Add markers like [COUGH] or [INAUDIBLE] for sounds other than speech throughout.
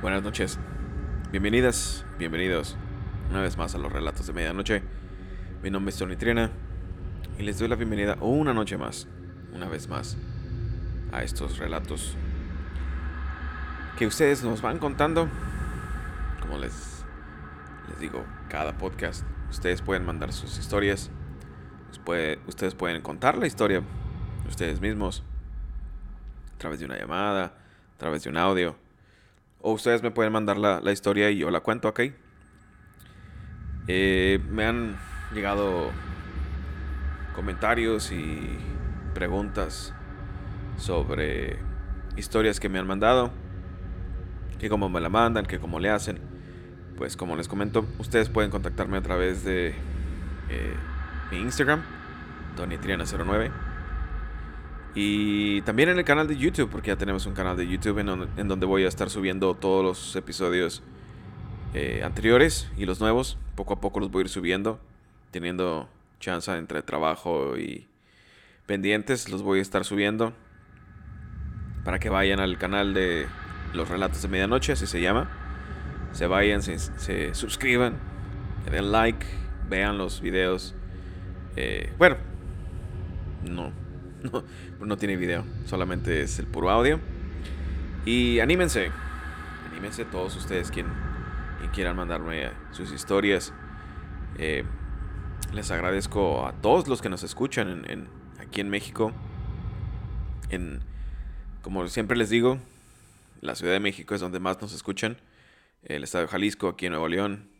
Buenas noches. Bienvenidas, bienvenidos una vez más a los relatos de medianoche. Mi nombre es Tony Triana y les doy la bienvenida una noche más, una vez más, a estos relatos que ustedes nos van contando. Como les, les digo, cada podcast, ustedes pueden mandar sus historias. ustedes pueden contar la historia ustedes mismos a través de una llamada, a través de un audio. O ustedes me pueden mandar la, historia y yo la cuento, ¿ok? Eh, me han llegado comentarios y preguntas sobre historias que me han mandado, que cómo me la mandan, que cómo le hacen. Pues como les comento, ustedes pueden contactarme a través de eh, mi Instagram, TonyTriana09 y también en el canal de YouTube, porque ya tenemos un canal de YouTube en donde, voy a estar subiendo todos los episodios eh, anteriores y los nuevos. Poco a poco los voy a ir subiendo, teniendo chance entre trabajo y pendientes, los voy a estar subiendo. Para que vayan al canal de los relatos de medianoche, así se llama. Se vayan, se, suscriban, den like, vean los videos. Eh, bueno, no, [LAUGHS] no, no tiene video, solamente es el puro audio. Y anímense, anímense todos ustedes quien, quieran mandarme sus historias. Eh, les agradezco a todos los que nos escuchan en, aquí en México. En, como siempre les digo, la Ciudad de México es donde más nos escuchan. El estado de Jalisco, aquí en Nuevo León.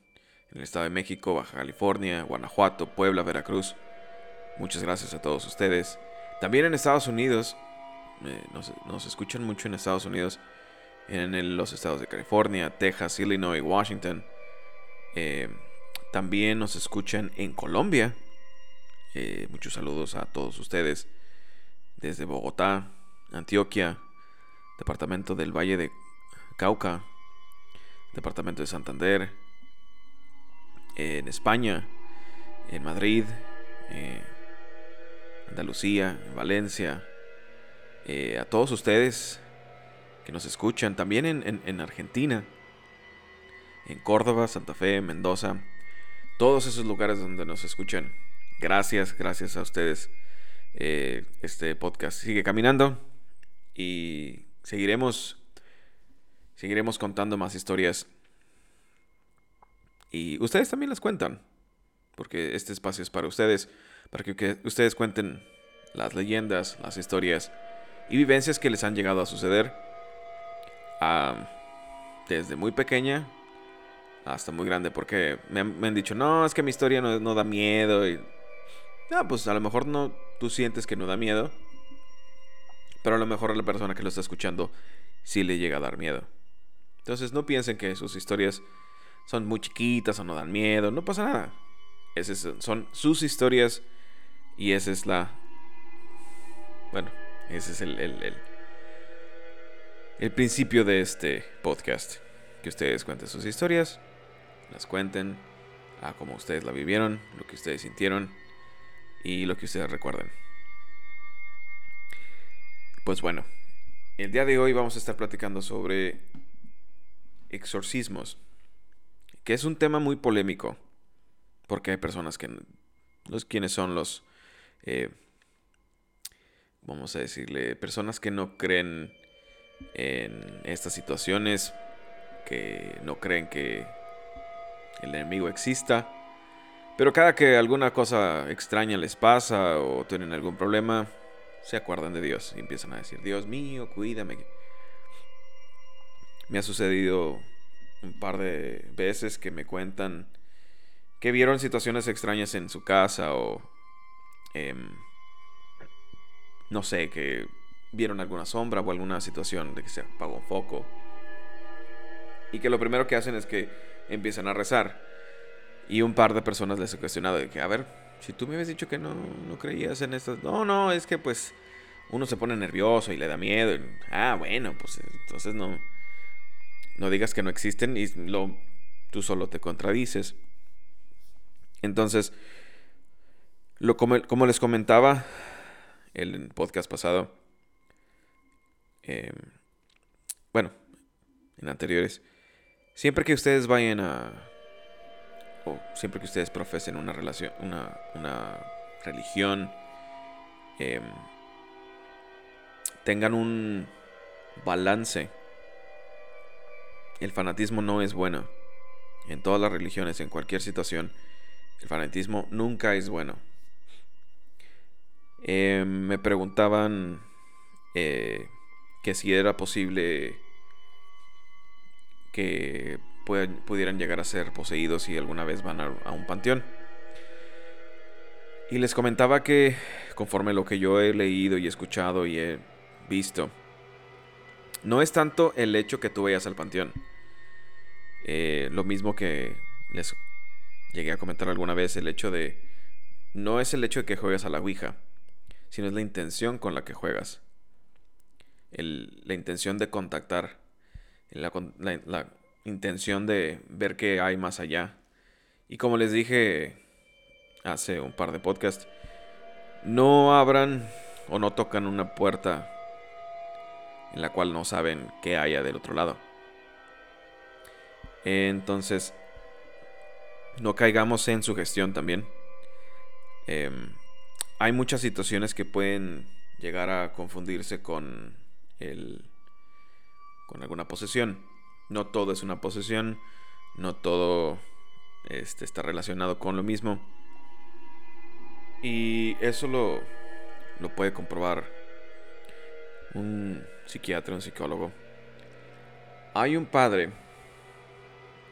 El estado de México, Baja California, Guanajuato, Puebla, Veracruz. Muchas gracias a todos ustedes. También en Estados Unidos, eh, nos, escuchan mucho en Estados Unidos, en los estados de California, Texas, Illinois, Washington. Eh, también nos escuchan en Colombia. Eh, muchos saludos a todos ustedes desde Bogotá, Antioquia, departamento del Valle de Cauca, departamento de Santander, en España, en Madrid, Andalucía, Valencia, eh, a todos ustedes que nos escuchan, también en, Argentina, en Córdoba, Santa Fe, Mendoza, todos esos lugares donde nos escuchan. Gracias, gracias a ustedes. Eh, este podcast sigue caminando y seguiremos, seguiremos contando más historias. Y ustedes también las cuentan, porque este espacio es para ustedes para que ustedes cuenten las leyendas, las historias y vivencias que les han llegado a suceder desde muy pequeña hasta muy grande, porque me han, dicho, no, es que mi historia no, da miedo. Y, no, pues a lo mejor no, tú sientes que no da miedo, pero a lo mejor a la persona que lo está escuchando sí le llega a dar miedo. Entonces no piensen que sus historias son muy chiquitas o no dan miedo, no pasa nada. Esas son sus historias y esa es la... Bueno, ese es el, el, el, principio de este podcast. Que ustedes cuenten sus historias, las cuenten a como ustedes la vivieron, lo que ustedes sintieron y lo que ustedes recuerden. Pues bueno, el día de hoy vamos a estar platicando sobre exorcismos, que es un tema muy polémico, porque hay personas que los quienes son los eh, vamos a decirle, personas que no creen en estas situaciones, que no creen que el enemigo exista. Pero cada que alguna cosa extraña les pasa o tienen algún problema, se acuerdan de Dios y empiezan a decir, Dios mío, cuídame. Me ha sucedido un par de veces que me cuentan que vieron situaciones extrañas en su casa o Em, no sé, que vieron alguna sombra o alguna situación de que se apagó un foco. Y que lo primero que hacen es que empiezan a rezar. Y un par de personas les he cuestionado de que, a ver, si tú me habías dicho que no, no creías en estas... No, no, es que pues uno se pone nervioso y le da miedo. ah, bueno, pues entonces no... No digas que no existen y lo, tú solo te contradices. Entonces, como, les comentaba en el podcast pasado, em, bueno, en anteriores. Siempre que ustedes vayan a. o siempre que ustedes profesen una relación. una, una religión. Em, tengan un balance. El fanatismo no es bueno. En todas las religiones, en cualquier situación, el fanatismo nunca es bueno. Em, me preguntaban eh, que si era posible que pudieran llegar a ser poseídos si alguna vez van a, un panteón. Y les comentaba que conforme lo que yo he leído y escuchado y he visto, no es tanto el hecho que tú vayas al panteón. Eh, lo mismo que les llegué a comentar alguna vez, el hecho de... No es el hecho de que juegues a la Ouija, sino es la intención con la que juegas. la intención de contactar, la, intención de ver qué hay más allá. Y como les dije hace un par de podcasts, no abran o no tocan una puerta en la cual no saben qué haya del otro lado. Entonces, no caigamos en su gestión también. Em, hay muchas situaciones que pueden llegar a confundirse con el con alguna posesión. No todo es una posesión, no todo este, está relacionado con lo mismo. Y eso lo, lo puede comprobar un psiquiatra, un psicólogo. Hay un padre,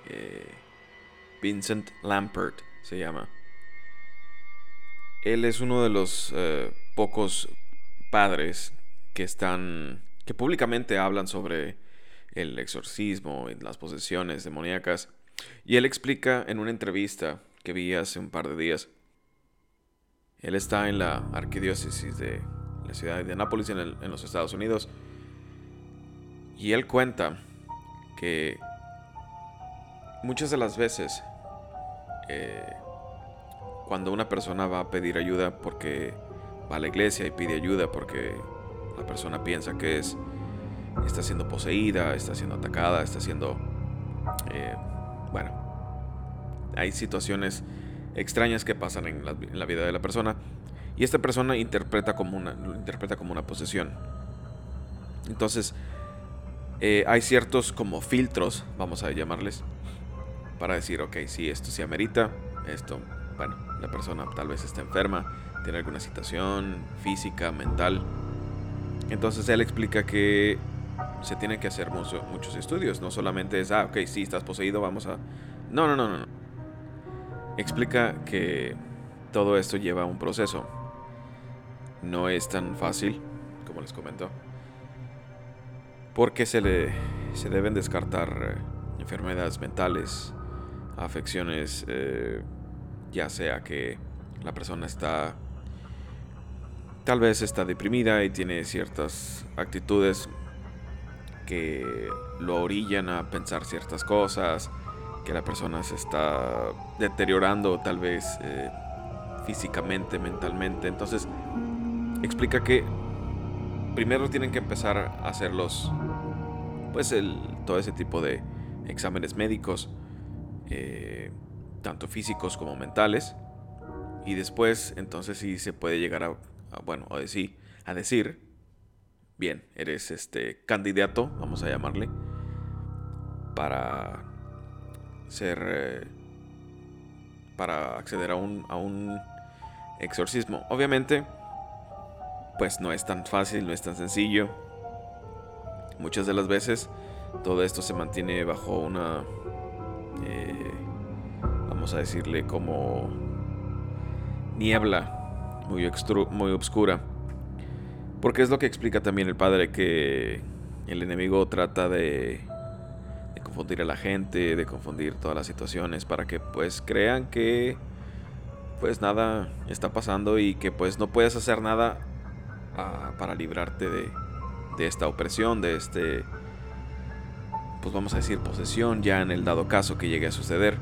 eh, Vincent Lampert se llama. Él es uno de los eh, pocos padres que están, que públicamente hablan sobre el exorcismo y las posesiones demoníacas. Y él explica en una entrevista que vi hace un par de días. Él está en la arquidiócesis de la ciudad de Anápolis en, en los Estados Unidos. Y él cuenta que muchas de las veces eh, cuando una persona va a pedir ayuda porque va a la iglesia y pide ayuda porque la persona piensa que es está siendo poseída, está siendo atacada, está siendo eh, bueno, hay situaciones extrañas que pasan en la, vida de la persona y esta persona interpreta como una interpreta como una posesión. Entonces eh, hay ciertos como filtros, vamos a llamarles, para decir, ok, si esto se amerita, esto, bueno, la persona tal vez está enferma, tiene alguna situación física, mental. Entonces él explica que se tienen que hacer muchos estudios, no solamente es, ah, ok, si estás poseído, vamos a... No, no, no, no. Explica que todo esto lleva un proceso. No es tan fácil, como les comentó. Porque se, le, se deben descartar eh, enfermedades mentales, afecciones, eh, ya sea que la persona está, tal vez está deprimida y tiene ciertas actitudes que lo orillan a pensar ciertas cosas, que la persona se está deteriorando tal vez eh, físicamente, mentalmente. Entonces, explica que primero tienen que empezar a hacer los, pues el, todo ese tipo de exámenes médicos eh, tanto físicos como mentales. Y después, entonces sí se puede llegar a, bueno, a decir, a decir, bien, eres este candidato, vamos a llamarle, para ser, eh, para acceder a un, a un exorcismo. Obviamente, pues no es tan fácil, no es tan sencillo. Muchas de las veces todo esto se mantiene bajo una eh, vamos a decirle como niebla muy, muy obscura. Porque es lo que explica también el padre que el enemigo trata de, de confundir a la gente, de confundir todas las situaciones para que pues crean que pues nada está pasando y que pues no puedes hacer nada ah, para librarte de, de esta opresión, de este pues vamos a decir, posesión ya en el dado caso que llegue a suceder.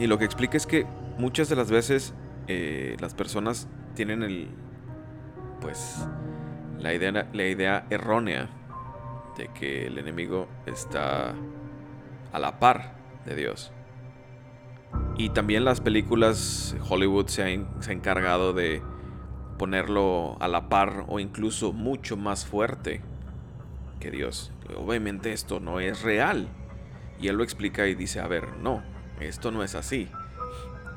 Y lo que explica es que muchas de las veces eh, las personas tienen el, pues, la idea, la idea errónea de que el enemigo está a la par de Dios. Y también las películas, Hollywood se ha, se ha encargado de ponerlo a la par o incluso mucho más fuerte que Dios. Obviamente esto no es real. Y él lo explica y dice, a ver, no, esto no es así.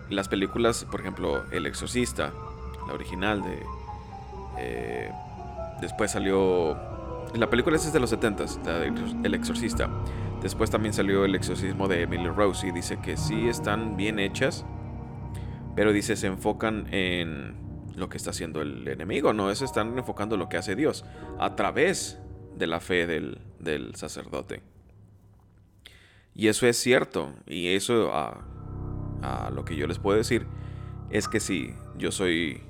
Las películas, por ejemplo, El Exorcista, la original de... Eh, después salió... La película es de los 70s, El Exorcista. Después también salió El Exorcismo de Emily Rose y dice que sí están bien hechas, pero dice se enfocan en lo que está haciendo el enemigo, no, es están enfocando lo que hace Dios a través de la fe del, sacerdote. Y eso es cierto, y eso a, lo que yo les puedo decir es que sí, yo soy,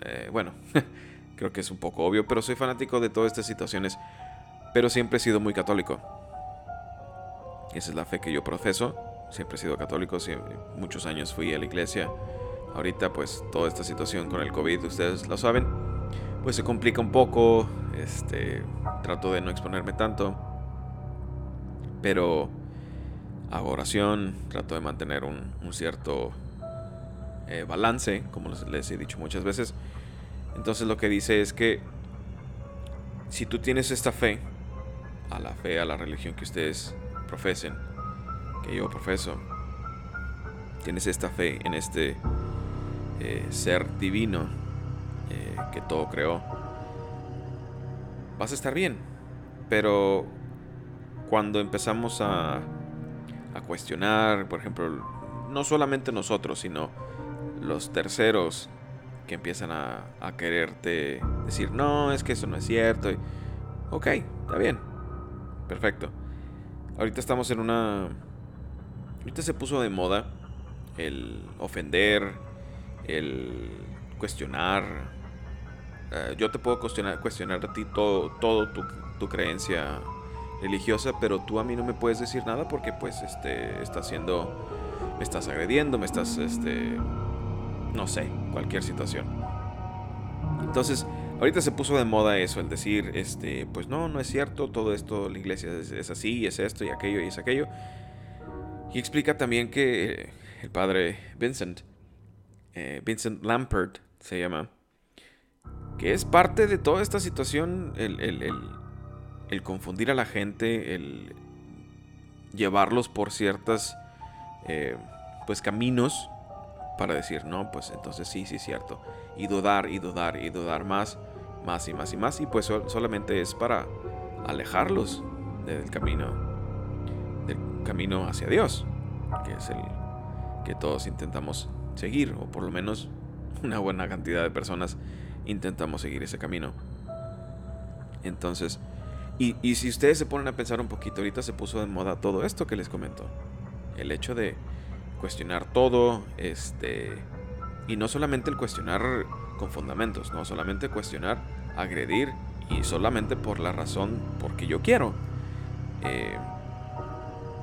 eh, bueno, [LAUGHS] creo que es un poco obvio, pero soy fanático de todas estas situaciones, pero siempre he sido muy católico. Esa es la fe que yo profeso, siempre he sido católico, muchos años fui a la iglesia. Ahorita pues toda esta situación con el COVID, ustedes lo saben, pues se complica un poco, este, trato de no exponerme tanto, pero hago oración, trato de mantener un, cierto eh, balance, como les he dicho muchas veces. Entonces lo que dice es que si tú tienes esta fe, a la fe, a la religión que ustedes profesen, que yo profeso, tienes esta fe en este eh, ser divino eh, que todo creó, vas a estar bien. Pero cuando empezamos a, a cuestionar, por ejemplo, no solamente nosotros, sino los terceros que empiezan a, a quererte decir, no, es que eso no es cierto. ok, está bien. Perfecto. Ahorita estamos en una... Ahorita se puso de moda el ofender, el cuestionar, eh, yo te puedo cuestionar, cuestionar a ti todo, todo tu, creencia religiosa, pero tú a mí no me puedes decir nada porque pues este estás haciendo me estás agrediendo, me estás este no sé, cualquier situación. Entonces, ahorita se puso de moda eso, el decir, este, pues no, no es cierto, todo esto, la iglesia es, así, es esto y aquello y es aquello. Y explica también que el padre Vincent, eh, Vincent Lampert se llama, que es parte de toda esta situación el, confundir a la gente, el llevarlos por ciertas eh, pues caminos para decir no pues entonces sí sí es cierto y dudar y dudar y dudar más más y más y más y pues solamente es para alejarlos del camino del camino hacia Dios que es el que todos intentamos seguir o por lo menos una buena cantidad de personas intentamos seguir ese camino. Entonces, y, si ustedes se ponen a pensar un poquito, ahorita se puso de moda todo esto que les comento. El hecho de cuestionar todo, este, y no solamente el cuestionar con fundamentos, no solamente cuestionar, agredir, y solamente por la razón porque yo quiero. Eh,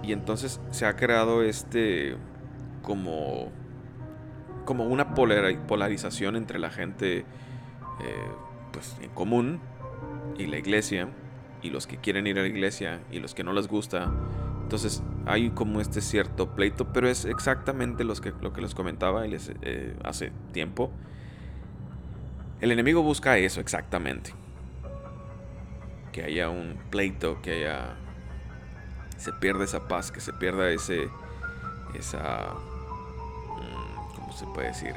y entonces se ha creado este como como una polarización entre la gente eh, pues, en común y la iglesia, y los que quieren ir a la iglesia y los que no les gusta. Entonces hay como este cierto pleito, pero es exactamente los que, lo que les comentaba eh, hace tiempo. El enemigo busca eso exactamente. Que haya un pleito, que haya... Se pierda esa paz, que se pierda ese... Esa... Mm, ¿Cómo se puede decir?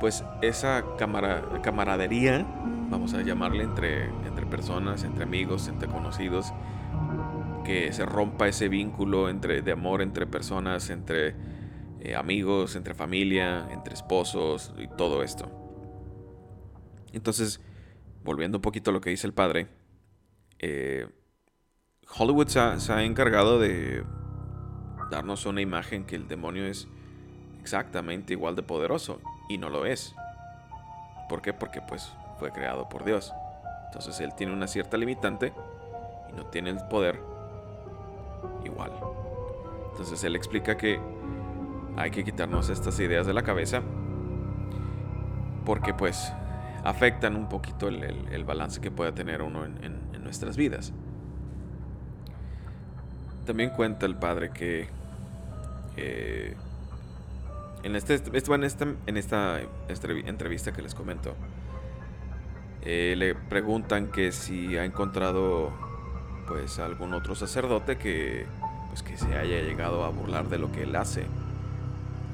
Pues esa camaradería, vamos a llamarle entre, personas, entre amigos, entre conocidos, que se rompa ese vínculo de amor entre personas, entre eh, amigos, entre familia, entre esposos y todo esto. Entonces, volviendo un poquito a lo que dice el padre, eh, Hollywood se ha encargado de darnos una imagen que el demonio es exactamente igual de poderoso y no lo es. ¿Por qué? Porque pues fue creado por Dios. Entonces él tiene una cierta limitante y no tiene el poder igual. Entonces él explica que hay que quitarnos estas ideas de la cabeza porque pues afectan un poquito el, balance que pueda tener uno en, nuestras vidas. también cuenta el padre que eh, en, este, en, esta, en esta entrevista que les comento, eh, le preguntan que si ha encontrado pues algún otro sacerdote que pues que se haya llegado a burlar de lo que él hace.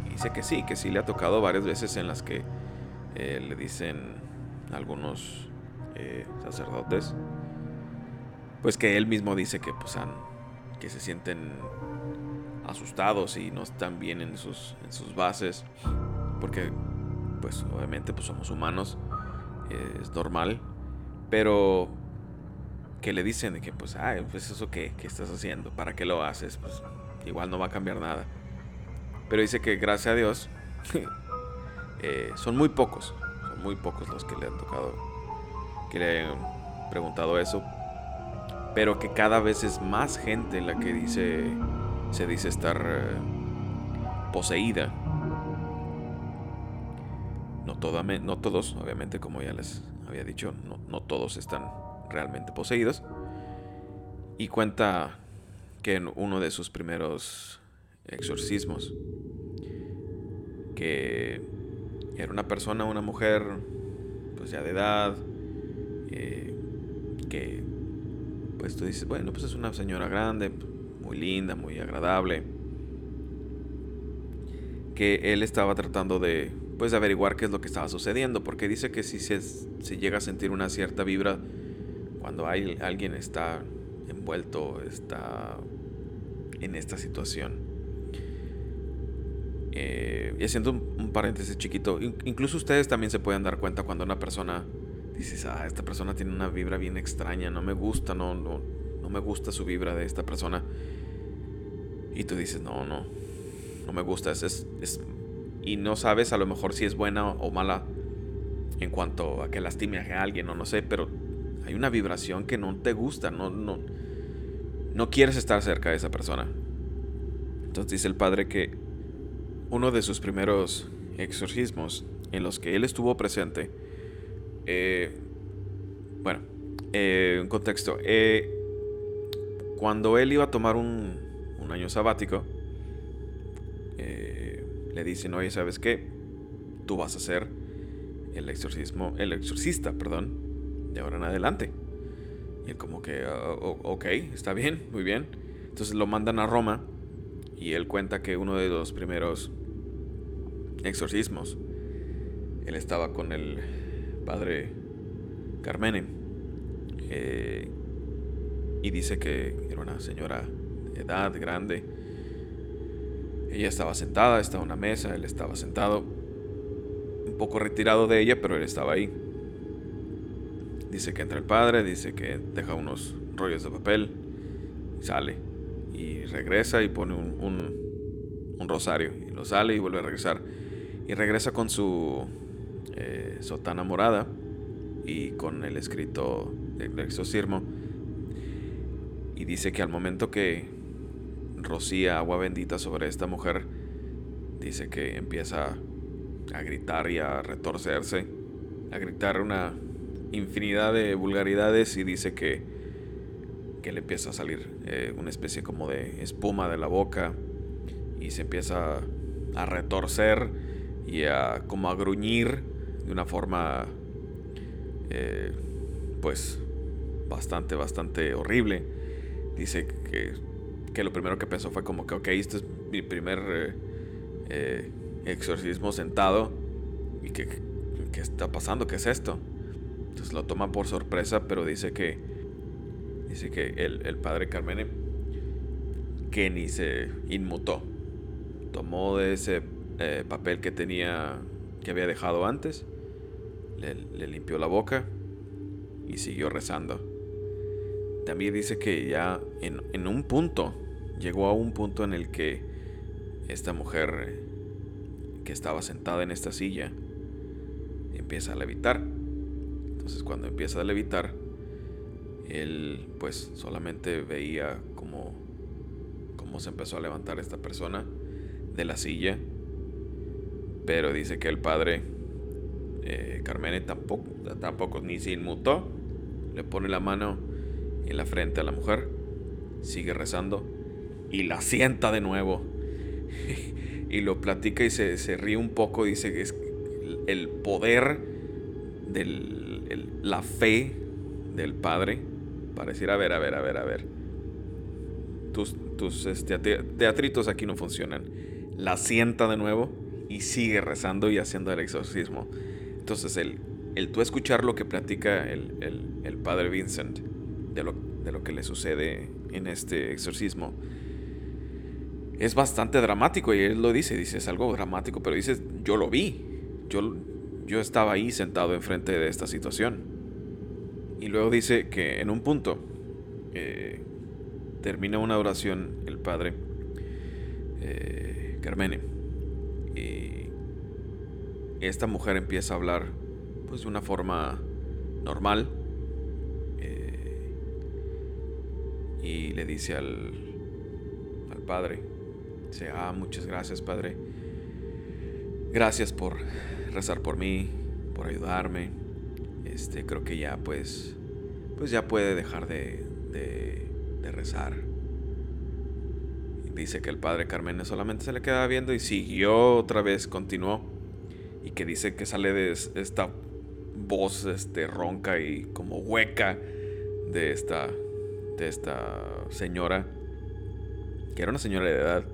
Y dice que sí, que sí le ha tocado varias veces en las que eh, le dicen algunos sacerdotes pues que él mismo dice que pues han que se sienten asustados y no están bien en sus, en sus bases, porque pues obviamente pues somos humanos, es normal, pero que le dicen de que pues, ay, pues eso qué, qué estás haciendo, para qué lo haces, pues igual no va a cambiar nada. Pero dice que gracias a Dios [LAUGHS] eh, son muy pocos, son muy pocos los que le han tocado, que le han preguntado eso, pero que cada vez es más gente la que dice, se dice estar eh, poseída. No, todos, obviamente, como ya les había dicho, no, no todos están realmente poseídos. Y cuenta que en uno de sus primeros exorcismos, que era una persona, una mujer, pues ya de edad, eh, que pues tú dices, bueno, pues es una señora grande, muy linda, muy agradable. Que él estaba tratando de, pues, averiguar qué es lo que estaba sucediendo, porque dice que si se, llega a sentir una cierta vibra cuando hay, alguien está envuelto, está en esta situación. Eh, y haciendo un, paréntesis chiquito, incluso ustedes también se pueden dar cuenta cuando una persona dices, ah, esta persona tiene una vibra bien extraña, no me gusta, no, no me gusta su vibra de esta persona. Y tú dices, no, no, no me gusta, es, es, y no sabes a lo mejor si es buena o mala en cuanto a que lastime a alguien o no sé, pero hay una vibración que no te gusta, no, no, no quieres estar cerca de esa persona. Entonces dice el padre que uno de sus primeros exorcismos en los que él estuvo presente, eh, bueno, eh, un contexto. Eh, cuando él iba a tomar un, año sabático, le dicen, oye, ¿sabes qué? Tú vas a ser el exorcismo, el exorcista, perdón, de ahora en adelante. Y él como que, ah, ok, está bien, muy bien. Entonces lo mandan a Roma y él cuenta que uno de los primeros exorcismos, él estaba con el padre Carmene. Eh, y dice que era una señora de edad grande. Ella estaba sentada, estaba en una mesa, él estaba sentado, un poco retirado de ella, pero él estaba ahí. Dice que entra el padre, dice que deja unos rollos de papel, sale y regresa y pone un, rosario y lo sale y vuelve a regresar. Y regresa con su eh, sotana morada y con el escrito del exorcismo. Y dice que al momento que rocía agua bendita sobre esta mujer, dice que empieza a gritar y a retorcerse, a gritar una infinidad de vulgaridades y dice que, que le empieza a salir eh, una especie como de espuma de la boca y se empieza a retorcer y a como a gruñir de una forma eh, pues bastante, bastante horrible. Dice que, que, lo primero que pensó fue como que, ok, este es mi primer eh, eh, exorcismo sentado. ¿Y que, qué está pasando? ¿Qué es esto? Entonces lo toma por sorpresa, pero dice que, dice que el, el padre Carmene que ni se inmutó. Tomó de ese papel que tenía, que había dejado antes le, limpió la boca y siguió rezando. También dice que ya en, un punto, llegó a un punto en el que esta mujer que estaba sentada en esta silla empieza a levitar. Entonces cuando empieza a levitar, él pues solamente veía como, como se empezó a levantar esta persona de la silla. Pero dice que el padre eh, Carmene tampoco, tampoco ni se inmutó. Le pone la mano en la frente a la mujer, sigue rezando y la sienta de nuevo. [LAUGHS] y lo platica y se, ríe un poco. Dice que es el poder de la fe del Padre para decir, a ver, a ver, a ver, a ver. Tus, tus este, teatritos aquí no funcionan. La sienta de nuevo y sigue rezando y haciendo el exorcismo. Entonces, el, el tú escuchar lo que platica el, el, padre Vincent de lo, de lo que le sucede en este exorcismo es bastante dramático. Y él lo dice, dice, es algo dramático, pero dice, yo lo vi, yo, yo estaba ahí sentado enfrente de esta situación. Y luego dice que en un punto eh, termina una oración el padre eh, Carmene. Y esta mujer empieza a hablar pues de una forma normal y le dice al, al padre, dice, ah, muchas gracias padre, gracias por rezar por mí, por ayudarme, este, creo que ya pues, pues ya puede dejar de, de, rezar. Dice que el padre Carmen solamente se le quedaba viendo y siguió otra vez, continuó. Y que dice que sale de esta voz este, ronca y como hueca de esta, de esta señora, que era una señora de edad,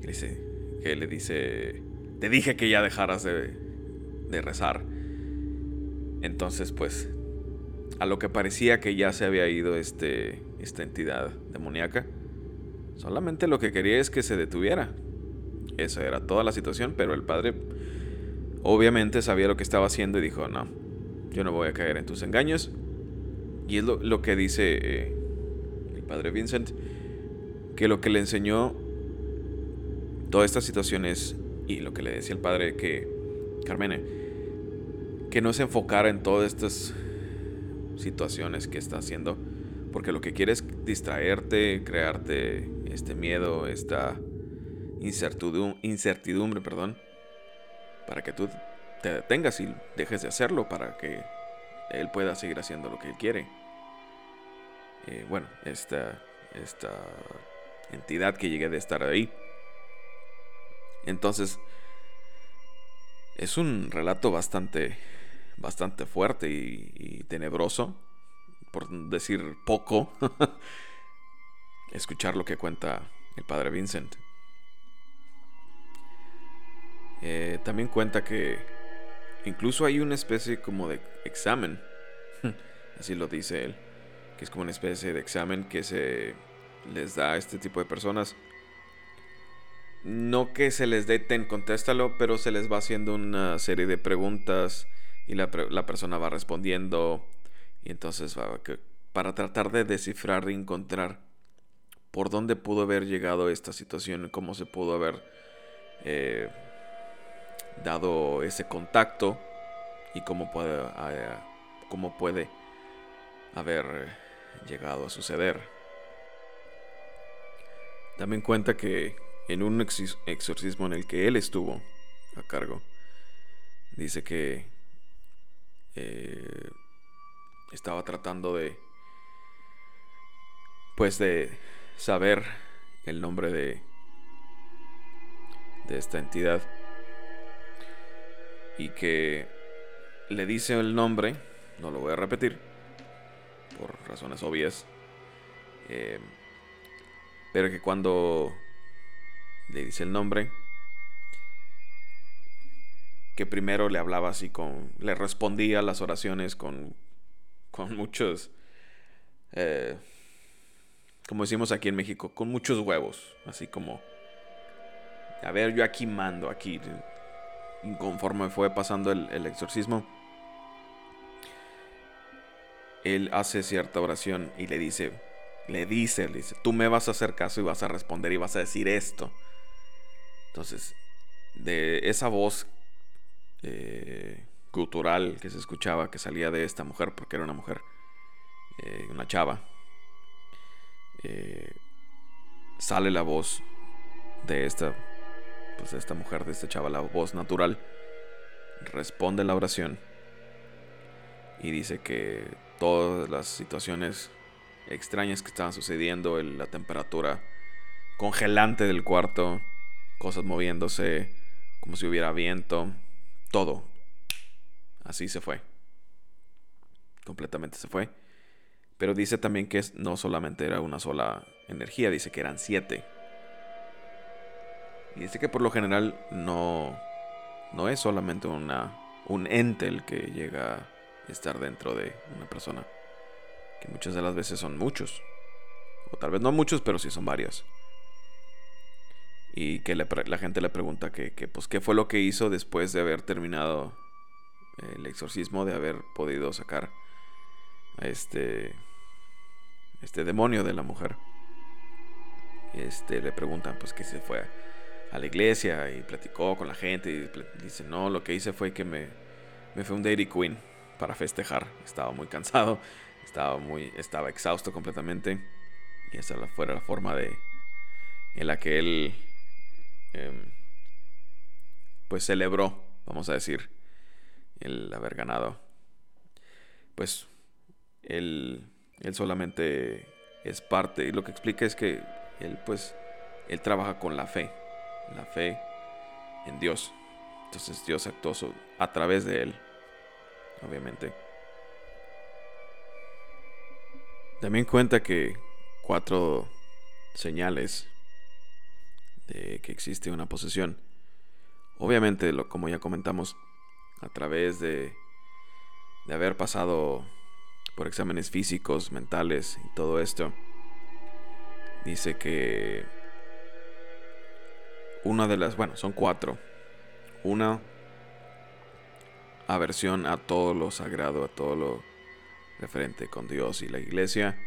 que, dice, que le dice, te dije que ya dejaras de, de rezar. Entonces, pues, a lo que parecía que ya se había ido este, esta entidad demoníaca, solamente lo que quería es que se detuviera. Esa era toda la situación, pero el padre obviamente sabía lo que estaba haciendo y dijo, no, yo no voy a caer en tus engaños. Y es lo, que dice eh, padre Vincent, que lo que le enseñó todas estas situaciones y lo que le decía el padre que, Carmene, que no se enfocara en todas estas situaciones que está haciendo, porque lo que quiere es distraerte, crearte este miedo, esta incertidumbre, incertidumbre perdón, para que tú te detengas y dejes de hacerlo para que él pueda seguir haciendo lo que él quiere. Eh, bueno, esta, esta entidad que llegué de estar ahí. Entonces, es un relato bastante, bastante fuerte y, tenebroso, por decir poco, [LAUGHS] escuchar lo que cuenta el padre Vincent. Eh, también cuenta que Incluso hay una especie como de examen, [LAUGHS] así lo dice él, que es como una especie de examen que se les da a este tipo de personas. No que se les dé ten, contéstalo, pero se les va haciendo una serie de preguntas y la, persona va respondiendo. Y entonces va, para tratar de descifrar y encontrar por dónde pudo haber llegado esta situación, cómo se pudo haber eh, dado ese contacto y cómo eh, cómo puede haber llegado a suceder. También cuenta que en un exorcismo en el que él estuvo a cargo, dice que eh, estaba tratando de, pues de saber el nombre de, de esta entidad y que le dice el nombre, no lo voy a repetir, por razones obvias, eh, pero que cuando le dice el nombre, que primero le hablaba así con, le respondía las oraciones con, con muchos, eh, como decimos aquí en México, con muchos huevos, así como, a ver, yo aquí mando, aquí, conforme fue pasando el, exorcismo, él hace cierta oración y le dice, le dice, le dice, tú me vas a hacer caso y vas a responder y vas a decir esto. Entonces, de esa voz eh, cultural que se escuchaba, que salía de esta mujer, porque era una mujer, eh, una chava, eh, sale la voz de esta pues esta mujer, de esta chava, la voz natural, responde la oración y dice que todas las situaciones extrañas que estaban sucediendo, la temperatura congelante del cuarto, cosas moviéndose, como si hubiera viento, todo. Así se fue. Completamente se fue. Pero dice también que no solamente era una sola energía, dice que eran siete. Y dice que por lo general no, no es solamente una, un ente el que llega estar dentro de una persona. Que muchas de las veces son muchos. O tal vez no muchos, pero sí son varios. Y que la gente le pregunta que, pues, qué fue lo que hizo después de haber terminado el exorcismo, de haber podido sacar a este, este demonio de la mujer. Este, le preguntan pues que se fue a la iglesia y platicó con la gente y dice, no, lo que hice fue que me, me fue un Dairy Queen para festejar. Estaba muy cansado, estaba, muy, estaba exhausto completamente y esa fue la forma de, en la que él em, pues celebró, vamos a decir, el haber ganado. Pues él, él solamente es parte y lo que explica es que él pues él trabaja con la fe, la fe en Dios. Entonces Dios actuó a través de él, obviamente. También cuenta que cuatro señales de que existe una posesión. Obviamente, lo, como ya comentamos, a través de, de haber pasado por exámenes físicos, mentales y todo esto, dice que una de las, bueno, son cuatro. Una, aversión a todo lo sagrado, a todo lo referente con Dios y la iglesia.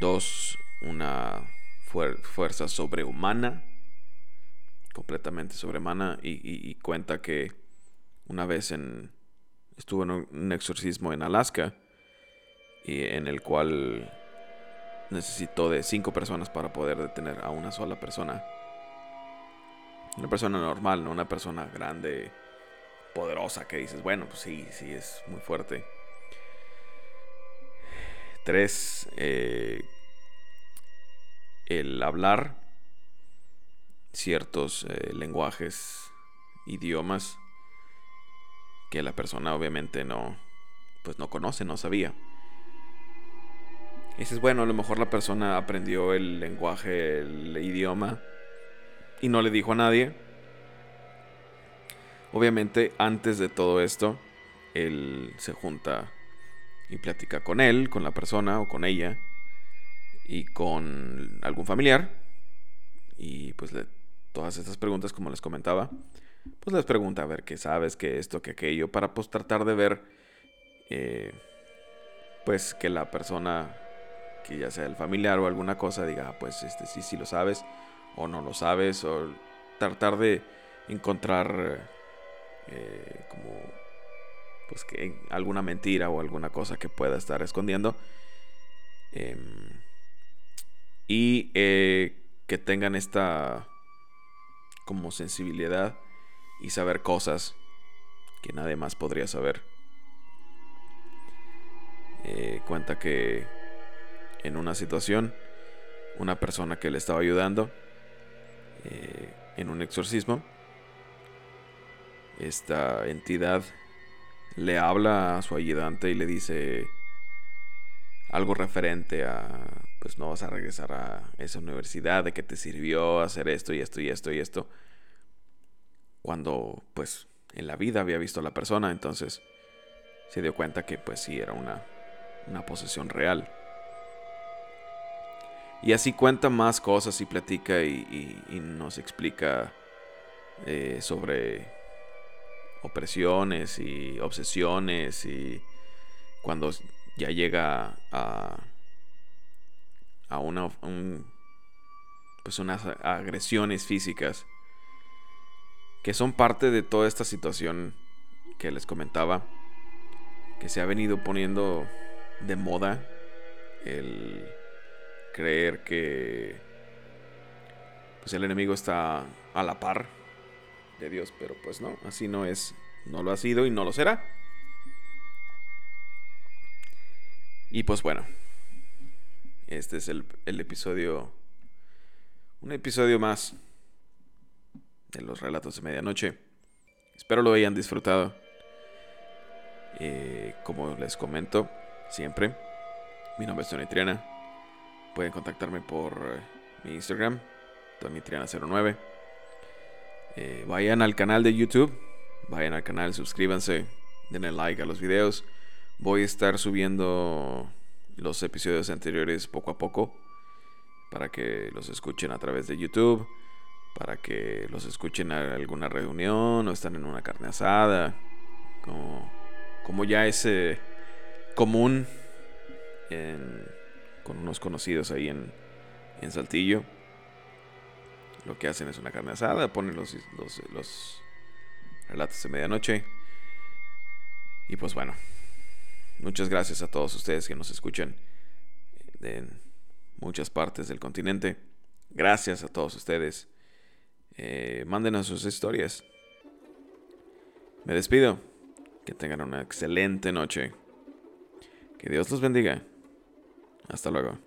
Dos, una fuerza sobrehumana, completamente sobrehumana, y, cuenta que una vez en, estuvo en un exorcismo en Alaska, y en el cual necesitó de cinco personas para poder detener a una sola persona. Una persona normal, no una persona grande, poderosa, que dices, bueno, pues sí, sí, es muy fuerte. Tres, eh, el hablar ciertos eh, lenguajes, idiomas que la persona obviamente no, pues no conoce, no sabía. Dices, bueno, a lo mejor la persona aprendió el lenguaje, el idioma y no le dijo a nadie. Obviamente, antes de todo esto, él se junta y platica con él, con la persona o con ella y con algún familiar. Y pues todas estas preguntas, como les comentaba, pues les pregunta a ver qué sabes, qué esto, qué aquello, para pues tratar de ver, eh, pues que la persona, que ya sea el familiar o alguna cosa, diga, ah, pues este sí, sí lo sabes, o no lo sabes, o tratar de encontrar eh, como pues que alguna mentira o alguna cosa que pueda estar escondiendo. Em, y eh, que tengan esta como sensibilidad y saber cosas que nadie más podría saber. Eh, cuenta que en una situación, una persona que le estaba ayudando en un exorcismo, esta entidad le habla a su ayudante y le dice algo referente a, pues no vas a regresar a esa universidad, de que te sirvió hacer esto y esto y esto y esto. Cuando, pues, en la vida había visto a la persona, entonces se dio cuenta que, pues, sí, era una, una posesión real. Y así cuenta más cosas y platica y, nos explica eh, sobre opresiones y obsesiones y cuando ya llega a, a una, pues unas agresiones físicas que son parte de toda esta situación que les comentaba, que se ha venido poniendo de moda el creer que pues el enemigo está a la par de Dios, pero pues no, así no es, no lo ha sido y no lo será. Y pues bueno, este es el, episodio un episodio más de los relatos de medianoche. Espero lo hayan disfrutado. Eh, como les comento siempre, mi nombre es Tony Triana. Pueden contactarme por eh, mi Instagram, TonyTriana09. Eh, vayan al canal de YouTube, vayan al canal, suscríbanse, denle like a los videos. Voy a estar subiendo los episodios anteriores poco a poco para que los escuchen a través de YouTube, para que los escuchen a alguna reunión o están en una carne asada, como, como ya es eh, común con unos conocidos ahí en, en Saltillo. Lo que hacen es una carne asada, ponen los, los, relatos de medianoche. Y pues bueno, muchas gracias a todos ustedes que nos escuchan de muchas partes del continente. Gracias a todos ustedes. Eh, mándenos sus historias. Me despido. Que tengan una excelente noche. Que Dios los bendiga. Hasta luego.